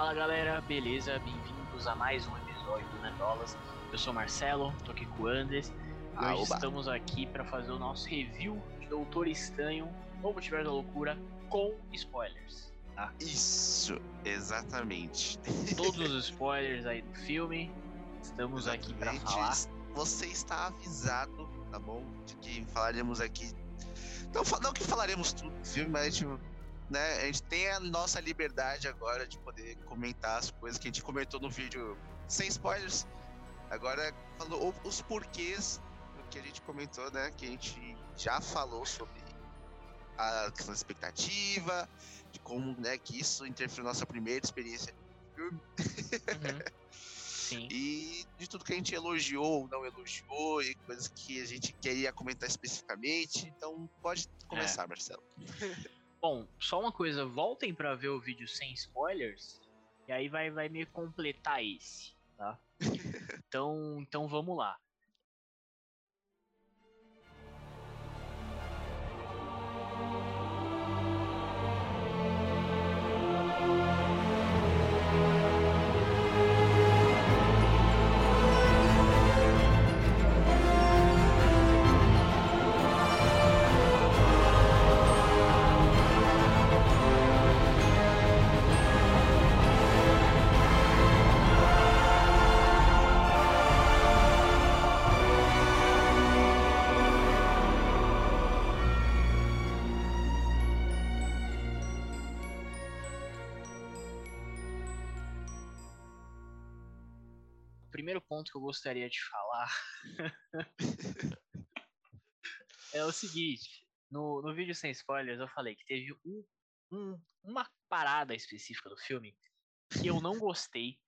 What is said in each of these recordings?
Fala galera, beleza? Bem-vindos a mais um episódio do Nerdolas. Eu sou Marcelo, tô aqui com o Andes. E Ah, hoje oba. estamos aqui para fazer o nosso review de Doutor Estranho, Novo Multiverso da Loucura, com spoilers. Tá? Isso, exatamente. Todos os spoilers aí do filme. Estamos aqui para Exatamente. falar. Você está avisado, tá bom? De que falaremos aqui. Não, não que falaremos tudo do filme, mas a gente, né, a gente tem a nossa liberdade agora de poder comentar as coisas que a gente comentou no vídeo sem spoilers. Agora, falando os porquês do que a gente comentou, né? Que a gente já falou sobre a questão da expectativa, de como né, que isso interferiu na nossa primeira experiência. Uhum. Sim. E de tudo que a gente elogiou ou não elogiou, e coisas que a gente queria comentar especificamente. Então pode começar, Marcelo. Bom, só uma coisa, voltem para ver o vídeo sem spoilers, e aí vai, vai meio completar esse, tá? Então, então vamos lá. Ponto que eu gostaria de falar é o seguinte: no, no vídeo sem spoilers, eu falei que teve um, um- uma parada específica do filme que eu não gostei,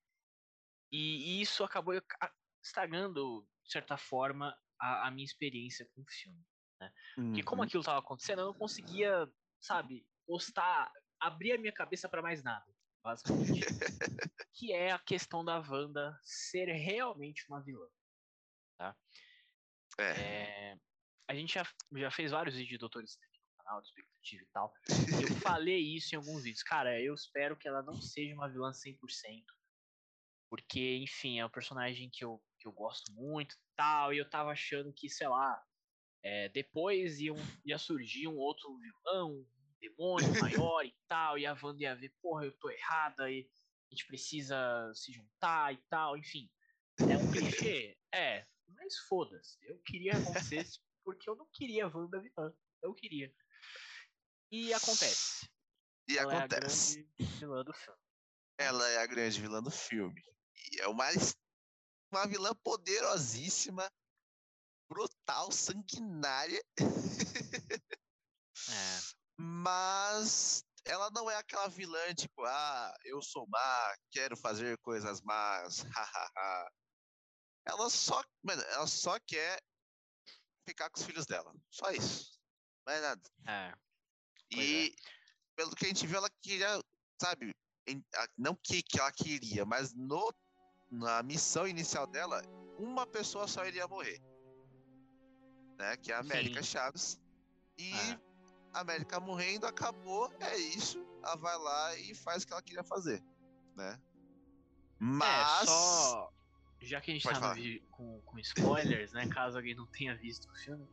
e, e isso acabou ca- estragando, de certa forma, a, a minha experiência com o filme. Porque como Uhum. aquilo tava acontecendo, eu não conseguia, sabe, postar, abrir a minha cabeça para mais nada, basicamente. que é a questão da Wanda ser realmente uma vilã. É. É, a gente já, já fez vários vídeos de Doutor Estranho no canal, de expectativa e tal. E eu falei isso em alguns vídeos. Cara, eu espero que ela não seja uma vilã 100%. Porque, enfim, é um personagem que eu, que eu gosto muito e tal. E eu tava achando que, sei lá, é, depois iam, ia surgir um outro vilão, demônio maior e tal. E a Wanda ia ver, porra, eu tô errada e a gente precisa se juntar e tal. Enfim, é um clichê? É, mas foda-se. Eu queria que acontecesse porque eu não queria a Wanda vilã. Eu queria. E acontece. E Ela acontece. é a grande vilã do filme. Ela é a grande vilã do filme. E é uma, uma vilã poderosíssima, brutal, sanguinária, É, mas ela não é aquela vilã tipo, ah, eu sou má, quero fazer coisas más, hahaha. ela só, mano, ela só quer ficar com os filhos dela. Só isso. Não é nada. é. E pelo que a gente viu, ela queria, sabe, não que, que ela queria, mas no, na missão inicial dela, uma pessoa só iria morrer. Né? Que é a América Sim. Chaves. E É. a América morrendo, acabou, é isso. Ela vai lá e faz o que ela queria fazer. Né? Mas. É, só. Já que a gente Pode tá falar. com, com spoilers, né? Caso alguém não tenha visto o filme,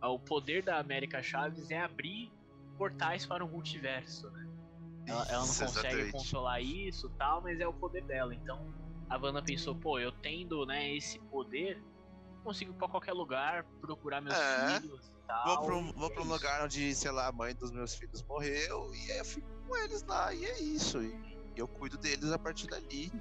ah, o poder da América Chaves é abrir portais para o multiverso, né? Ela, ela não Isso, consegue exatamente. controlar isso tal, mas é o poder dela. Então a Wanda pensou, pô, eu tendo né, esse poder, consigo ir pra qualquer lugar, procurar meus É. filhos e tal. Vou pra, um, e vou é pra um isso. lugar onde, sei lá, a mãe dos meus filhos morreu e aí eu fico com eles lá, e é isso. E eu cuido deles a partir dali.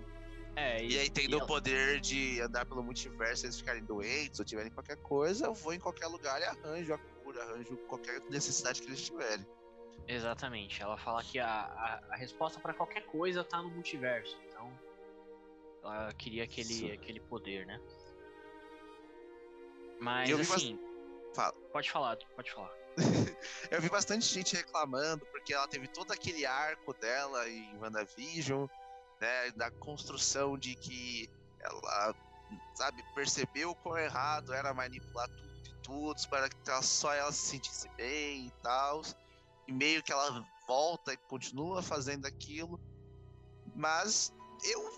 É, E aí, tendo e o poder de andar pelo multiverso, eles ficarem doentes ou tiverem qualquer coisa, eu vou em qualquer lugar e arranjo a cura, arranjo qualquer necessidade que eles tiverem. Exatamente. Ela fala que a, a, a resposta pra qualquer coisa tá no multiverso. Então, ela queria aquele, Isso. aquele poder, né? Mas Eu vi bas- assim. Fala. Pode falar, pode falar. Eu vi bastante gente reclamando porque ela teve todo aquele arco dela em WandaVision, né? Da construção de que ela, sabe, percebeu o quão errado era manipular tudo e todos para que ela- só ela se sentisse bem e tal. E meio que ela volta e continua fazendo aquilo. Mas eu,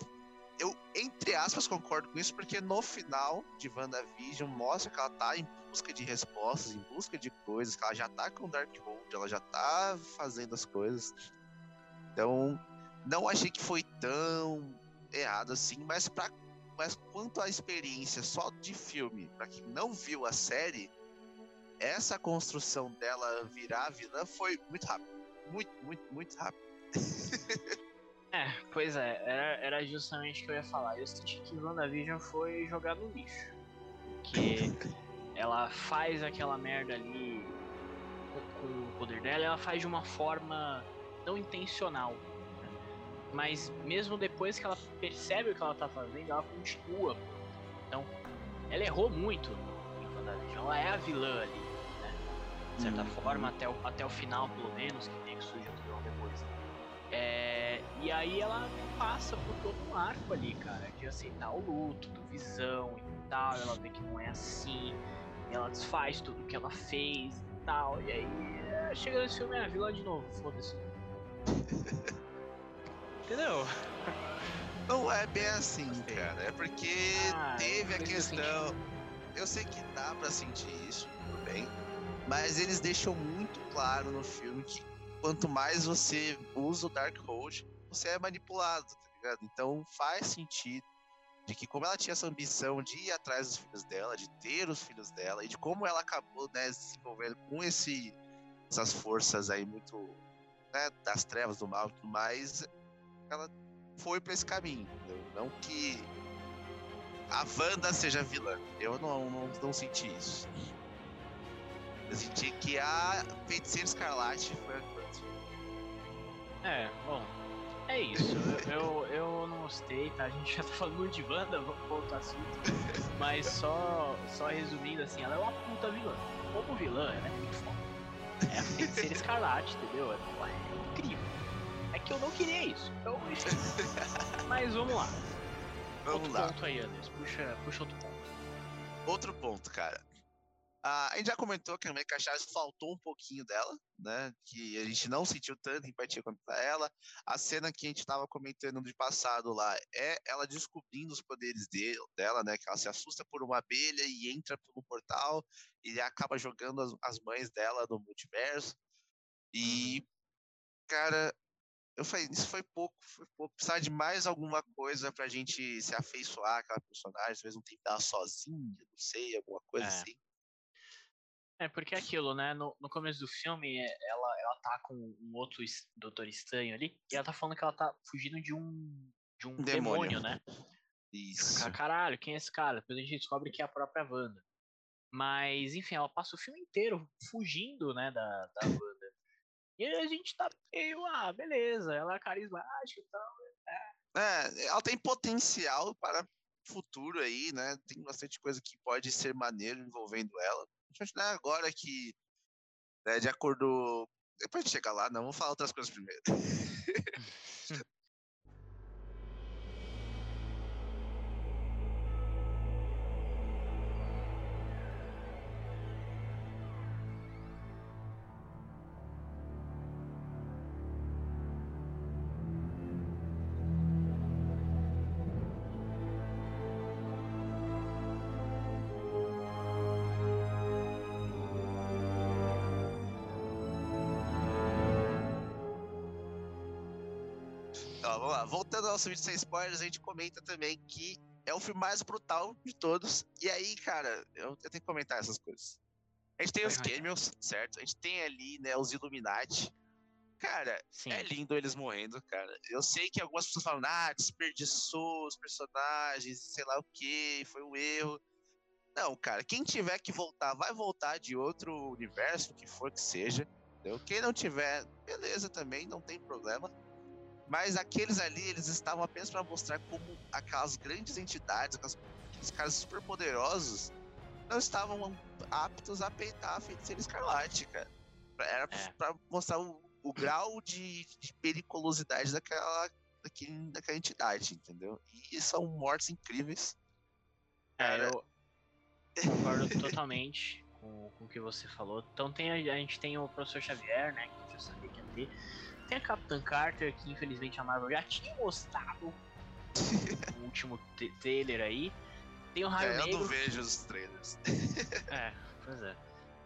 eu, entre aspas, concordo com isso, porque no final de WandaVision mostra que ela tá em busca de respostas, em busca de coisas, que ela já tá com o Darkhold, ela já tá fazendo as coisas. Então, não achei que foi tão errado assim, mas para mas quanto à experiência só de filme, para quem não viu a série, essa construção dela virar vilã foi muito rápido. Muito, muito, muito rápido. é, pois é, era, era justamente o que eu ia falar. Eu senti que WandaVision foi jogar no lixo. Que ela faz aquela merda ali com, com o poder dela, ela faz de uma forma não intencional mas mesmo depois que ela percebe o que ela tá fazendo, ela continua. Então, ela errou muito em WandaVision. Ela é a vilã ali, né? De certa uhum. forma, até o, até o final, pelo menos, que tem que surgir e aí ela passa por todo um arco ali, cara, de aceitar o luto, do visão e tal. Ela vê que não é assim. ela desfaz tudo que ela fez e tal. E aí, é, chega nesse filme, é a vilã de novo, foda-se. Entendeu? Não é bem assim, cara. É porque ah, teve a questão. Eu sei que dá para sentir isso, tudo bem. Mas eles deixam muito claro no filme que quanto mais você usa o Darkhold, você é manipulado, tá ligado? Então faz sentido de que como ela tinha essa ambição de ir atrás dos filhos dela, de ter os filhos dela, e de como ela acabou né, se envolvendo com esse, essas forças aí muito né, das trevas, do mal e tudo mais, ela foi para esse caminho, entendeu? Não que a Wanda seja vilã. Eu não, não, não senti isso. Eu senti que a Feiticeira Escarlate foi a Wanda. É, bom. É isso. eu, eu não gostei, tá? A gente já tá falando muito de Wanda, vamos voltar ao assunto. Mas só, só resumindo assim, ela é uma puta vilã. Como vilã, ela é muito foda. É a Feiticeira Escarlate, entendeu? É, é incrível que eu não queria isso. Então, Mas vamos lá. Vamos outro lá. ponto aí, Anderson. Puxa, puxa outro ponto. Outro ponto, cara. Ah, a gente já comentou que no América Chaves faltou um pouquinho dela, né? Que a gente não sentiu tanta empatia contra ela. A cena que a gente estava comentando de passado lá é ela descobrindo os poderes dele, dela, né? Que ela se assusta por uma abelha e entra pelo portal e acaba jogando as, as mães dela no multiverso. E, uhum. cara, eu falei, isso foi pouco, foi pouco. Precisava de mais alguma coisa pra gente se afeiçoar aquela personagem, talvez não tentar sozinha, não sei, alguma coisa é. assim. É, porque é aquilo, né? No, no começo do filme, é, ela, ela tá com um outro doutor estranho ali, e ela tá falando que ela tá fugindo de um, de um demônio. demônio né? Isso. Caralho, quem é esse cara? Depois a gente descobre que é a própria Wanda. Mas, enfim, ela passa o filme inteiro fugindo, né, da, da Wanda. E a gente tá meio, ah, beleza, ela é carismática e tal. É. é, ela tem potencial para futuro aí, né? Tem bastante coisa que pode ser maneiro envolvendo ela. Né, agora que, né, de acordo. Depois de chegar lá, não, vamos falar outras coisas primeiro. vamos lá. Voltando ao nosso vídeo sem spoilers, a gente comenta também que é o filme mais brutal de todos. E aí, cara, eu, eu tenho que comentar essas coisas. A gente tem os cameos, certo? A gente tem ali, né, os Illuminati. Cara, Sim. é lindo eles morrendo, cara. Eu sei que algumas pessoas falam, ah, desperdiçou os personagens, sei lá o que, foi um erro. Não, cara, quem tiver que voltar, vai voltar de outro universo, que for que seja. Entendeu? Quem não tiver, beleza também, não tem problema. Mas aqueles ali, eles estavam apenas para mostrar como aquelas grandes entidades, aqueles caras super poderosos, não estavam aptos a peitar a feiticeira escarlate, cara. Era é. para mostrar o, o grau de, de, periculosidade daquela, daquele, daquela entidade, entendeu? E são mortes incríveis. É, eu concordo totalmente com, com o que você falou. Então tem, a gente tem o professor Xavier, né? Que eu já sabia que ia ter. Tem a Capitã Carter, que infelizmente a Marvel já tinha mostrado no último trailer aí. Tem o Raio é, Negro. Eu não vejo os trailers. é, pois é.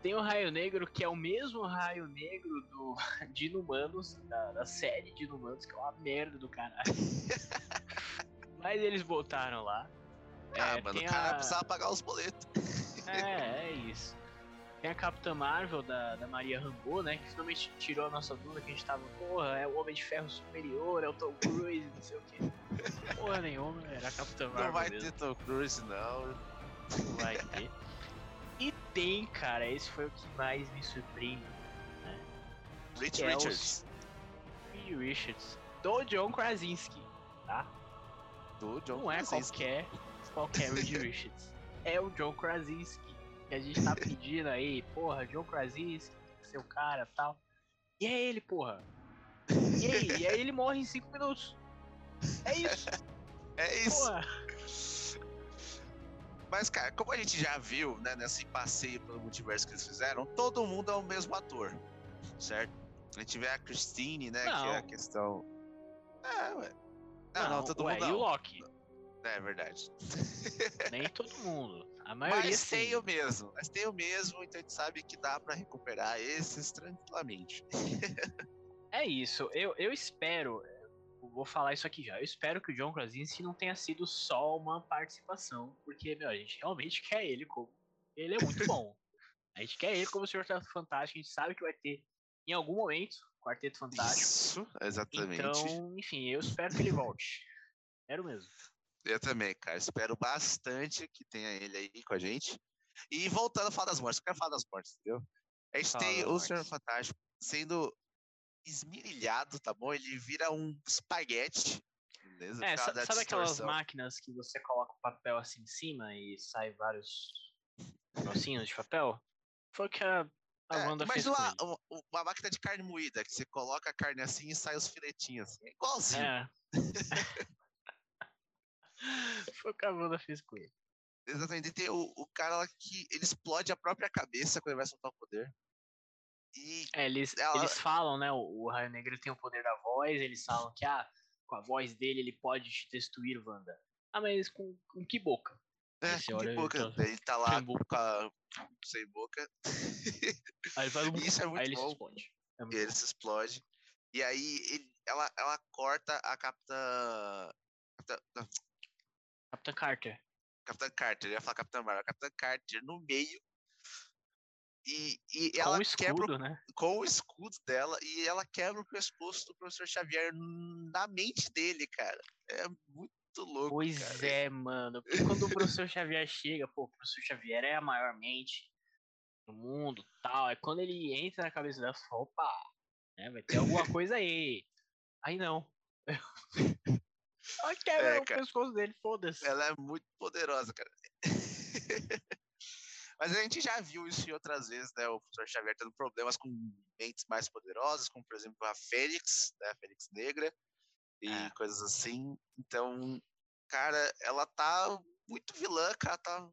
Tem o Raio Negro, que é o mesmo Raio Negro do de Inumanos, da, da série de Inumanos, que é uma merda do caralho. Mas eles botaram lá. Ah, é, mano, o cara a... precisava pagar os boletos. É, é isso. Tem a Capitã Marvel da, da Maria Rambo, né? Que finalmente tirou a nossa dúvida que a gente tava, porra, é o Homem de Ferro superior, é o Tom Cruise, não sei o quê. Porra nenhuma, era a Capitã Marvel. Não vai mesmo. ter Tom Cruise, não. Não vai ter. E tem, cara, esse foi o que mais me surpreende. Né? Rich Richards. É o... Richards. Do John Krasinski, tá? Do John Não Krasinski. é qualquer, qualquer Reed Richards. É o John Krasinski. Que a gente tá pedindo aí, porra, John Krasinski, seu cara tal. E é ele, porra. E aí, e aí ele morre em 5 minutos. É isso. É isso. Porra. Mas, cara, como a gente já viu, né, nesse passeio pelo multiverso que eles fizeram, todo mundo é o mesmo ator, certo? A gente vê a Christine, né, não. que é a questão... É, ué. Não, Não, não, todo ué, mundo e não. o Loki? É verdade. Nem todo mundo. A maioria Mas sim. tem o mesmo, mas tem o mesmo, então a gente sabe que dá pra recuperar esses tranquilamente. É isso. Eu, eu espero. Vou falar isso aqui já. Eu espero que o John Krasinski não tenha sido só uma participação, porque meu, a gente realmente quer ele como. Ele é muito bom. A gente quer ele como o Senhor Fantástico. A gente sabe que vai ter em algum momento Quarteto Fantástico. Isso, exatamente. Então, enfim, eu espero que ele volte. Quero mesmo. Eu também, cara. Espero bastante que tenha ele aí com a gente. E voltando a falar das mortes, eu quero falar das mortes, entendeu? A gente Fala tem o mortes. Senhor Fantástico sendo esmirilhado, tá bom? Ele vira um espaguete. Beleza? É, sabe aquelas máquinas que você coloca o papel assim em cima e sai vários negocinhos de papel? Foi o que a, a É, Wanda fez ele. uma, uma máquina de carne moída, que você coloca a carne assim e sai os filetinhos. Assim. É igualzinho. É. Foi o que a Wanda fez com ele. Exatamente. E tem o, o cara lá que ele explode a própria cabeça quando ele vai soltar o poder. E É, eles, Ela- eles falam, né? O, o Raio Negro tem o poder da voz, eles falam que ah, com a voz dele ele pode te destruir, Wanda. Ah, mas com, com que boca? é, com que boca. ele ele tá lá sem boca. com a, sem boca. Aí ele faz um. Isso é muito aí ele se bom. explode. É E ele bom. se explode. E aí ele- ela, ela corta a. Capitã, não, Capitã Carter. Capitã Carter, eu ia falar Capitã Marvel. Capitã Carter no meio. E, e Com ela o quebra escudo, né? com o escudo dela e ela quebra o pescoço do professor Xavier na mente dele, cara. É muito louco. Pois cara. é, mano. Porque quando o professor Xavier chega, pô, o professor Xavier é a maior mente do mundo tal. É quando ele entra na cabeça dela, fala, opa, né, vai ter alguma coisa aí. Aí não. Ela quebra É, o cara. pescoço dele, foda-se. Ela é muito poderosa, cara. Mas a gente já viu isso em outras vezes, né? O professor Xavier tendo problemas com mentes mais poderosas, como por exemplo a Fênix, né? A Fênix Negra e É. coisas assim. Então, cara, ela tá muito vilã, cara. Tá...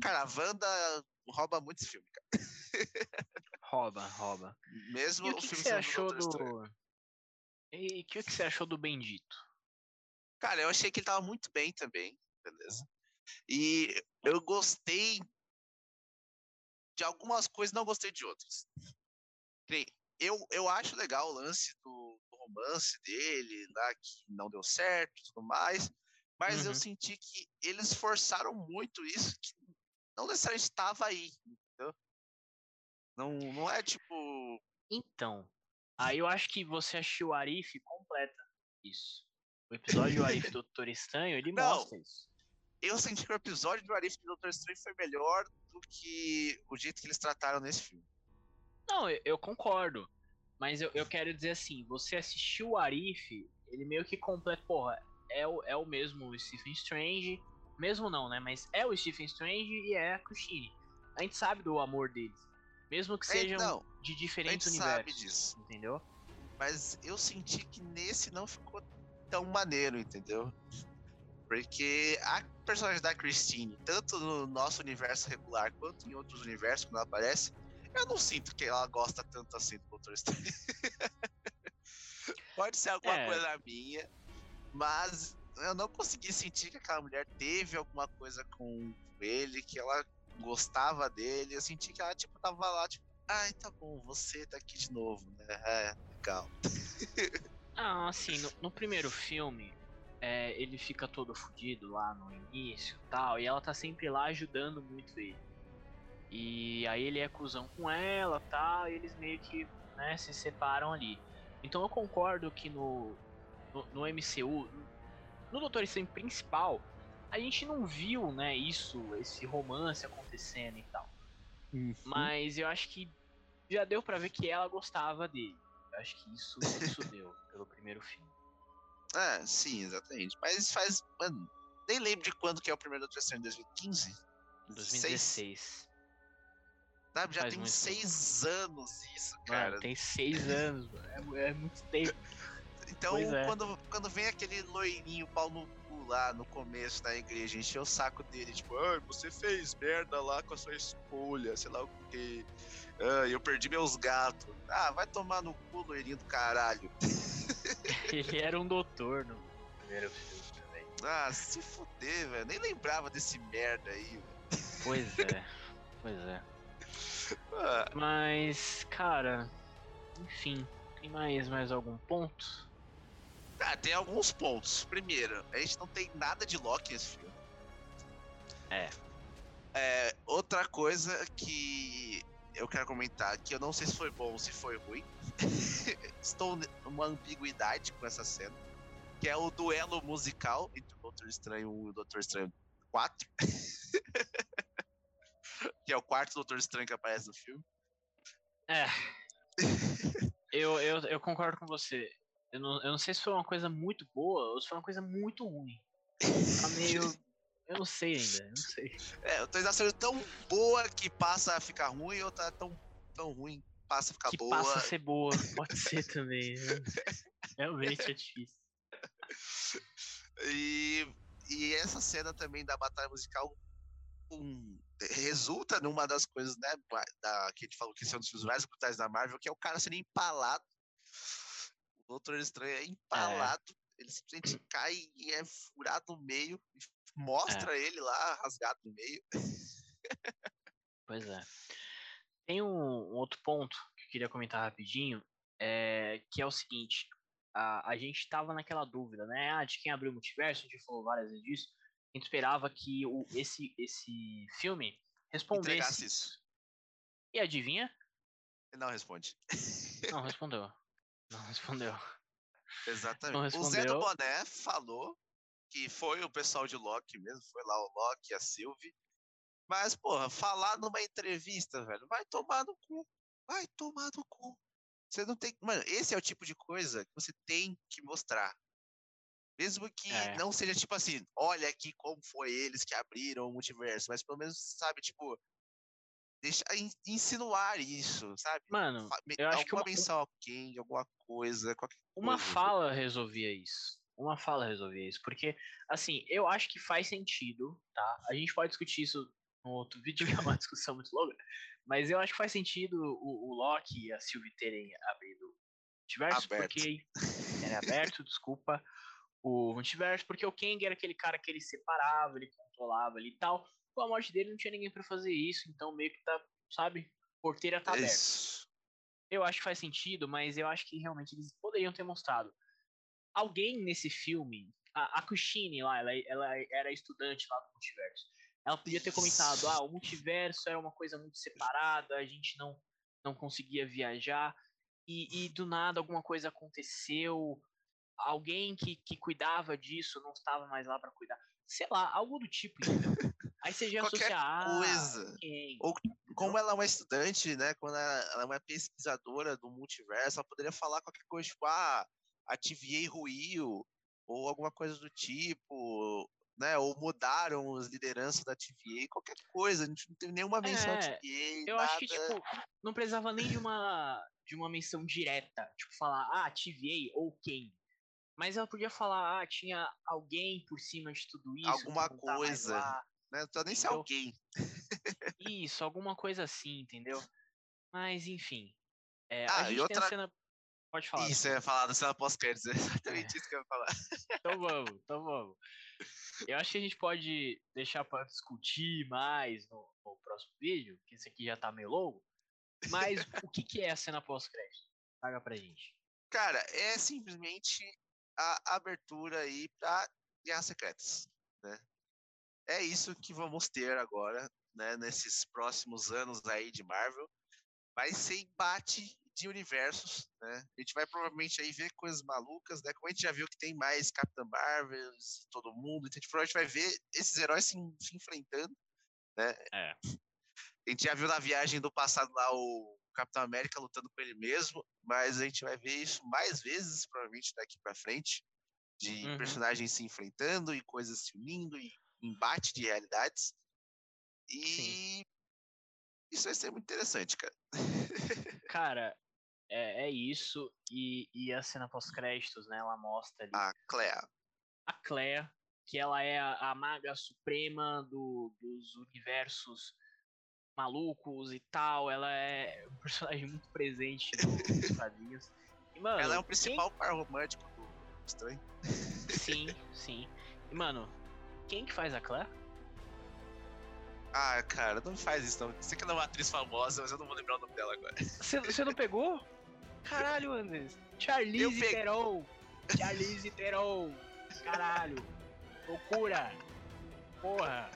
Cara, a Wanda rouba muitos filmes, cara. Rouba, rouba. Mesmo E o o que, que filme você sendo achou Estranho. do. E o que, que você achou do Bendito? Cara, eu achei que ele tava muito bem também, beleza. E eu gostei de algumas coisas, não gostei de outras. Eu, eu acho legal o lance do, do romance dele, lá que não deu certo e tudo mais, mas eu Uhum. senti que eles forçaram muito isso, que não necessariamente estava aí, entendeu? Não, não é tipo. Então, aí eu acho que você achou o Arif completa isso. O episódio do Arif do Doutor Estranho, ele Não. mostra isso. Eu senti que o episódio do Arif do Doutor Estranho foi melhor do que o jeito que eles trataram nesse filme. Não, eu, eu concordo. Mas eu, eu quero dizer assim, você assistiu o Arif, ele meio que completa, porra, é o, é o mesmo Stephen Strange. Mesmo não, né? Mas é o Stephen Strange e é a Christine. A gente sabe do amor deles. Mesmo que É, sejam não, de diferentes a gente sabe universos. disso. Entendeu? mas eu senti que nesse não ficou tão maneiro, entendeu? Porque a personagem da Christine, tanto no nosso universo regular quanto em outros universos, quando ela aparece, eu não sinto que ela gosta tanto assim do Doutor Estranho. Pode ser alguma É. coisa minha, mas eu não consegui sentir que aquela mulher teve alguma coisa com ele, que ela gostava dele. Eu senti que ela, tipo, tava lá, tipo, ai, tá bom, você tá aqui de novo, né? É, legal. Ah, assim, no, no primeiro filme, é, ele fica todo fudido lá no início e tal, e ela tá sempre lá ajudando muito ele. E aí ele é cuzão com ela tal, e eles meio que né, se separam ali. Então eu concordo que no, no, no MCU, no Doutor Estranho principal, a gente não viu, né, isso, esse romance acontecendo e tal. Mas eu acho que já deu pra ver que ela gostava dele. Acho que isso, isso deu pelo primeiro filme. É, sim, exatamente. Mas faz. Mano, nem lembro de quando que é o primeiro Doutor Estranho, 2015? 2016. Sabe, já Faz tem seis anos isso, Mano, cara. tem seis anos, mano. É, é muito tempo. Então, é. quando, quando vem aquele loirinho pau no lá no começo da igreja, encher o saco dele, tipo, ai, você fez merda lá com a sua escolha, sei lá o que. Ah, eu perdi meus gatos. Ah, vai tomar no cu, loirinho do caralho. Ele era um doutor no primeiro filme também. Ah, se fuder, velho. Nem lembrava desse merda aí, velho. Pois é, pois é. Ah, Mas, cara, enfim, tem mais, mais algum ponto? Ah, tem alguns pontos. Primeiro, a gente não tem nada de Loki nesse filme. É. É, outra coisa que eu quero comentar, que eu não sei se foi bom ou se foi ruim. Estou numa ambiguidade com essa cena. Que é o duelo musical entre o Doutor Estranho 1 e o Doutor Estranho 4. que é o quarto Doutor Estranho que aparece no filme. É. Eu, eu, eu concordo com você. Eu não, eu não sei se foi uma coisa muito boa ou se foi uma coisa muito ruim. Tá meio. Eu não sei ainda, eu não sei. É, o tá sendo tão boa que passa a ficar ruim, ou tá tão, tão ruim passa a ficar Que boa. passa a ser boa, pode ser também. né? Realmente é difícil. E, e essa cena também da batalha musical um, resulta numa das coisas, né, da, que a gente falou que são dos filmes mais brutais da Marvel, que é o cara sendo empalado. O Doutor Estranho é empalado, ele simplesmente cai e é furado no meio, mostra ele lá rasgado no meio. Pois é. Tem um, um outro ponto que eu queria comentar rapidinho, é, que é o seguinte. A, a gente tava naquela dúvida, né? Ah, de quem abriu o multiverso, a gente falou várias vezes disso. A gente esperava que o, esse, esse filme respondesse Entregasse isso. E adivinha? Ele não responde. Não respondeu. Não respondeu. Exatamente. Não o Zé do respondeu. Boné falou que foi o pessoal de Loki mesmo, foi lá o Loki, a Sylvie. Mas, porra, falar numa entrevista, velho, vai tomar no cu. Vai tomar no cu. Você não tem. Mano, esse é o tipo de coisa que você tem que mostrar. Mesmo que É. não seja tipo assim, olha aqui como foi eles que abriram o multiverso, mas pelo menos, sabe, tipo, deixa in- insinuar isso, sabe? Mano, eu acho que alguma uma- menção a alguém, alguma coisa, qualquer uma coisa. fala resolvia isso. Uma fala resolvia isso. Porque, assim, eu acho que faz sentido, tá? A gente pode discutir isso no outro vídeo, que é uma discussão muito longa. Mas eu acho que faz sentido o, o Loki e a Sylvie terem abrido o multiverso, Aberto. porque. Era aberto, desculpa. O multiverso, porque o Kang era aquele cara que ele separava, ele controlava ali e tal. Com a morte dele não tinha ninguém pra fazer isso, então meio que tá, sabe? Porteira tá aberta. Isso. Eu acho que faz sentido, mas eu acho que realmente eles poderiam ter mostrado. Alguém nesse filme, a, a Kushine lá, ela, ela era estudante lá do multiverso. Ela podia ter comentado, ah, o multiverso era uma coisa muito separada, a gente não, não conseguia viajar, e, e do nada alguma coisa aconteceu, alguém que, que cuidava disso não estava mais lá pra cuidar. Sei lá, algo do tipo, entendeu? Aí você já Qualquer associa, ah, coisa. ok, Ou? Como ela é uma estudante, né? Quando ela, ela é uma pesquisadora do multiverso, ela poderia falar qualquer coisa, tipo, ah, a TVA ruiu, ou alguma coisa do tipo, né? Ou mudaram as lideranças da TVA, qualquer coisa. A gente não teve nenhuma menção à É, TVA, Eu nada. acho que, tipo, não precisava nem de uma, de uma menção direta. Tipo, falar, ah, TVA ou quem. Mas ela podia falar, ah, tinha alguém por cima de tudo isso. Alguma não tá coisa. lá. Né? Não precisa nem ser alguém. Isso, alguma coisa assim, entendeu? Mas, enfim. É, Ah, e outra- cena. Pode falar. Isso, eu ia falar da cena pós-créditos, é exatamente isso que eu ia falar. Então vamos, então vamos. Eu acho que a gente pode deixar para discutir mais no, no, próximo vídeo, que esse aqui já tá meio longo. Mas o que, que é a cena pós-crédito? Paga pra gente. Cara, é simplesmente a abertura aí pra Guerras Secretas, né? É isso que vamos ter agora, né, nesses próximos anos aí de Marvel. Vai ser embate de universos, né? A gente vai provavelmente aí ver coisas malucas, né? Como a gente já viu que tem mais Capitã Marvel, todo mundo, então a gente provavelmente vai ver esses heróis se, se enfrentando, né? É. A gente já viu na viagem do passado lá o Capitão América lutando com ele mesmo, mas a gente vai ver isso mais vezes, provavelmente daqui para frente, de uhum. personagens se enfrentando e coisas se unindo e embate de realidades. E Sim. isso vai ser muito interessante, cara. Cara, é, é isso. E, e a cena pós-créditos, né? Ela mostra ali. A Clea. A Clea, que ela é a, a maga suprema do, dos universos malucos e tal. Ela é um personagem muito presente nos quadrinhos. E, mano, ela é o principal quem... par romântico do estranho. Sim, sim. E, mano, quem que faz a Clea? Ah, cara, não faz isso não. Você que não é uma atriz famosa, mas eu não vou lembrar o nome dela agora. Você não pegou? Caralho, Andres. Charlize pe... Theron. Charlize Theron. Caralho. Loucura. Porra.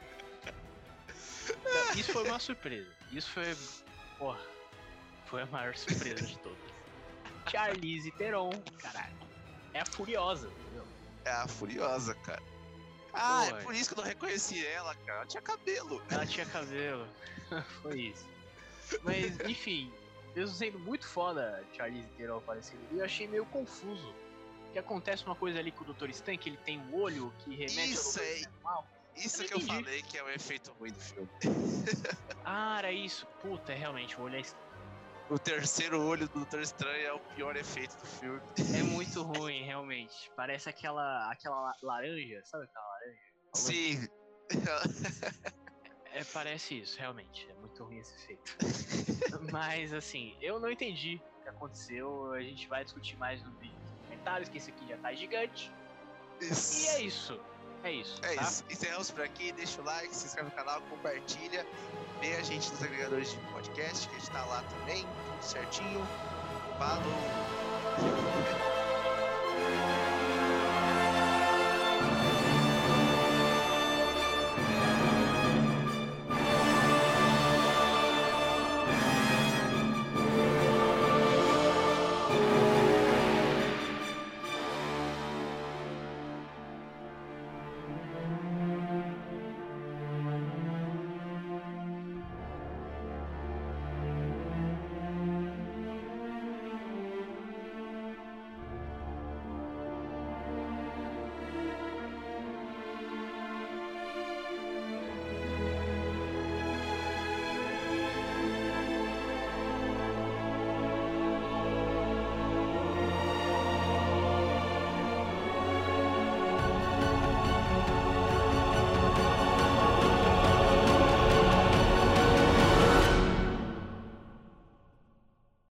Isso foi uma surpresa. Isso foi. Porra. Foi a maior surpresa de todas. Charlize Theron, caralho. É a Furiosa, entendeu? É a Furiosa, cara. Ah, Pô, é por isso que eu não reconheci ela, cara. Ela tinha cabelo. Ela tinha cabelo. Foi isso. Mas, enfim, mesmo sendo muito foda Charlize Theron aparecendo ali, eu achei meio confuso. Que acontece uma coisa ali com o Dr. Stan, que ele tem um olho que remete isso ao Dr. Normal. Isso eu que eu falei que é o um efeito ruim do filme. ah, era isso. Puta, é realmente, o olho é o terceiro olho do Doutor Estranho é o pior efeito do filme. É muito ruim, realmente. Parece aquela, aquela laranja, sabe aquela? Sim. É, parece isso, realmente. É muito ruim esse efeito. Mas, assim, eu não entendi o que aconteceu. A gente vai discutir mais no vídeo nos comentários, que esse aqui já tá gigante. Isso. E é isso. É isso. É tá? isso. Encerramos por aqui. Deixa o like, se inscreve no canal, compartilha. Vê a gente nos agregadores de podcast, que a gente tá lá também. Tudo certinho. Falou!